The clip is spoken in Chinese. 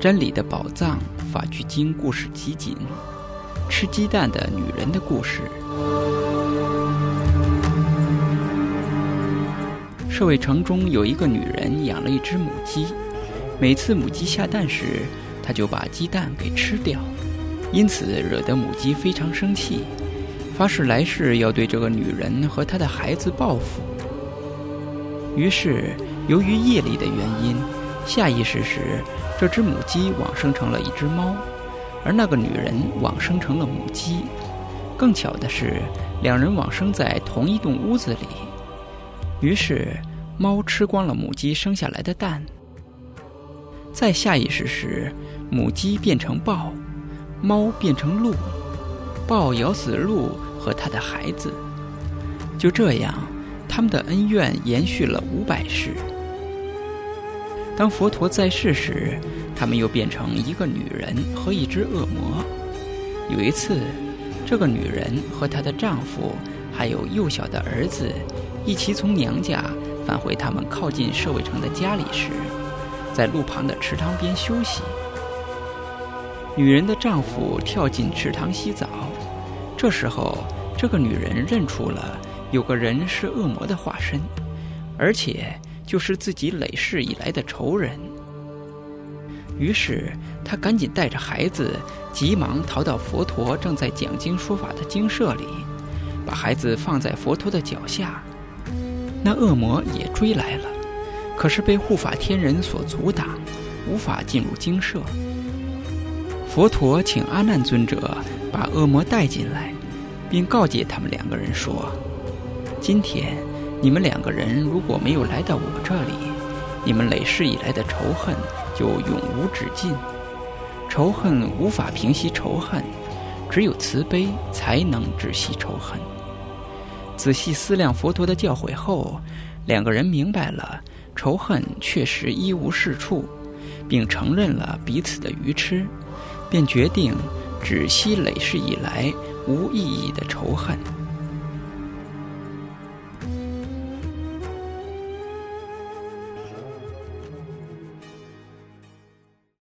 真理的宝藏法句经故事集锦，吃鸡蛋的女人的故事。社卫城中有一个女人养了一只母鸡，每次母鸡下蛋时，她就把鸡蛋给吃掉，因此惹得母鸡非常生气，发誓来世要对这个女人和她的孩子报复。于是，由于业力的原因，下意识时。这只母鸡往生成了一只猫，而那个女人往生成了母鸡。更巧的是，两人往生在同一栋屋子里。于是，猫吃光了母鸡生下来的蛋。在下意识时，母鸡变成豹，猫变成鹿，豹咬死鹿和它的孩子。就这样，他们的恩怨延续了五百世。当佛陀在世时，他们又变成一个女人和一只恶魔。有一次，这个女人和她的丈夫还有幼小的儿子一起从娘家返回他们靠近舍卫城的家里时，在路旁的池塘边休息。女人的丈夫跳进池塘洗澡，这时候，这个女人认出了有个人是恶魔的化身，而且。就是自己累世以来的仇人。于是他赶紧带着孩子，急忙逃到佛陀正在讲经说法的精舍里，把孩子放在佛陀的脚下。那恶魔也追来了，可是被护法天人所阻挡，无法进入精舍。佛陀请阿难尊者把恶魔带进来，并告诫他们两个人说：“今天。”你们两个人如果没有来到我这里，你们累世以来的仇恨就永无止境。仇恨无法平息仇恨，只有慈悲才能止息仇恨。仔细思量佛陀的教诲后，两个人明白了仇恨确实一无是处，并承认了彼此的愚痴，便决定止息累世以来无意义的仇恨。